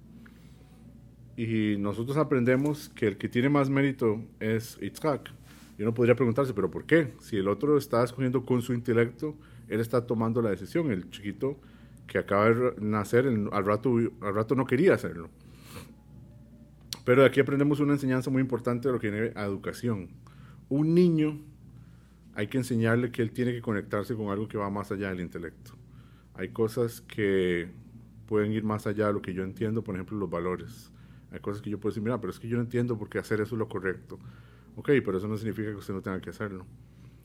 C: Y nosotros aprendemos que el que tiene más mérito es Itzhak. Y uno podría preguntarse, ¿pero por qué? Si el otro está escogiendo con su intelecto, él está tomando la decisión. El chiquito que acaba de nacer, al rato, al rato no quería hacerlo. Pero de aquí aprendemos una enseñanza muy importante de lo que viene educación. Un niño hay que enseñarle que él tiene que conectarse con algo que va más allá del intelecto. Hay cosas que pueden ir más allá de lo que yo entiendo, por ejemplo, los valores. Hay cosas que yo puedo decir, mira, pero es que yo no entiendo por qué hacer eso es lo correcto. Ok, pero eso no significa que usted no tenga que hacerlo.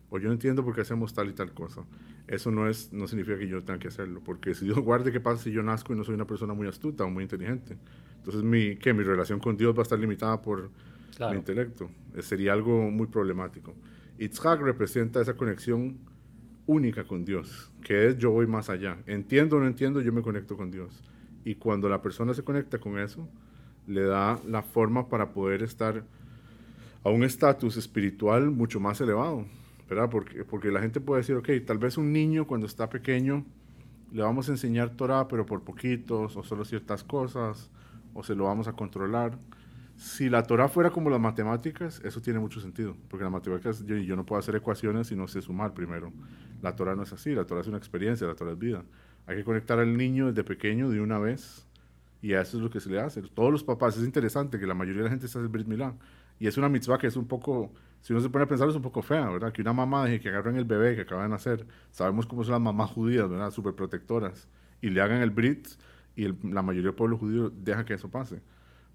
C: O yo no entiendo por qué hacemos tal y tal cosa. Eso no, es, no significa que yo tenga que hacerlo. Porque si Dios guarde, ¿qué pasa si yo nazco y no soy una persona muy astuta o muy inteligente? Entonces, mi, ¿qué? mi relación con Dios va a estar limitada por mi intelecto. Eh, sería algo muy problemático. Itzhak representa esa conexión única con Dios, que es yo voy más allá. Entiendo o no entiendo, yo me conecto con Dios. Y cuando la persona se conecta con eso, le da la forma para poder estar a un estatus espiritual mucho más elevado, ¿verdad? Porque, porque la gente puede decir, ok, tal vez un niño cuando está pequeño le vamos a enseñar Torah, pero por poquitos, o solo ciertas cosas, o se lo vamos a controlar. Si la Torah fuera como las matemáticas, eso tiene mucho sentido, porque las matemáticas, yo, yo no puedo hacer ecuaciones si no sé sumar primero. La Torah no es así, la Torah es una experiencia, la Torah es vida. Hay que conectar al niño desde pequeño de una vez y eso es lo que se le hace. Todos los papás, es interesante que la mayoría de la gente está hace el Brit Milán y es una mitzvah que es un poco, si uno se pone a pensar, es un poco fea, ¿verdad? Que una mamá deje que agarren el bebé que acaba de nacer, sabemos cómo son las mamás judías, ¿verdad? Súper protectoras, y le hagan el Brit y la mayoría del pueblo judío deja que eso pase.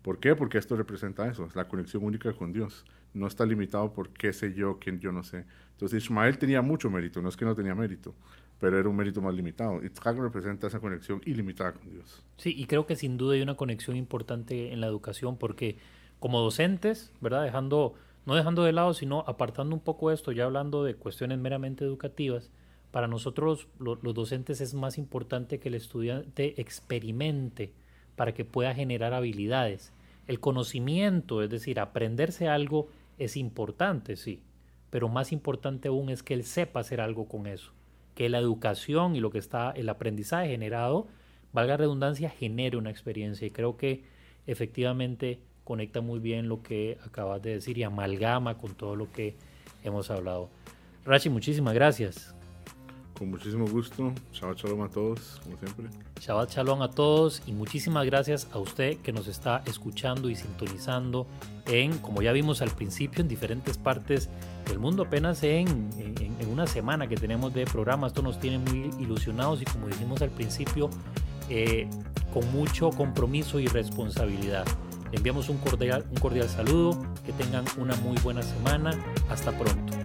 C: ¿Por qué? Porque esto representa eso, es la conexión única con Dios. No está limitado por qué sé yo, quién yo no sé. Entonces Ismael tenía mucho mérito, no es que no tenía mérito, pero era un mérito más limitado. Itzhak representa esa conexión ilimitada con Dios.
B: Sí, y creo que sin duda hay una conexión importante en la educación porque como docentes, ¿verdad? Dejando, no dejando de lado, sino apartando un poco esto, ya hablando de cuestiones meramente educativas, para nosotros los, docentes es más importante que el estudiante experimente para que pueda generar habilidades. El conocimiento, es decir, aprenderse algo es importante, sí, pero más importante aún es que él sepa hacer algo con eso, que la educación y lo que está, el aprendizaje generado, valga redundancia, genere una experiencia. Y creo que efectivamente conecta muy bien lo que acabas de decir y amalgama con todo lo que hemos hablado. Rachi, muchísimas gracias.
C: Con muchísimo gusto. Shabbat shalom a todos, como siempre.
B: Shabbat shalom a todos y muchísimas gracias a usted que nos está escuchando y sintonizando en, como ya vimos al principio, en diferentes partes del mundo, apenas en, en, una semana que tenemos de programa. Esto nos tiene muy ilusionados y como dijimos al principio, eh, con mucho compromiso y responsabilidad. Le enviamos un cordial, un cordial saludo, que tengan una muy buena semana. Hasta pronto.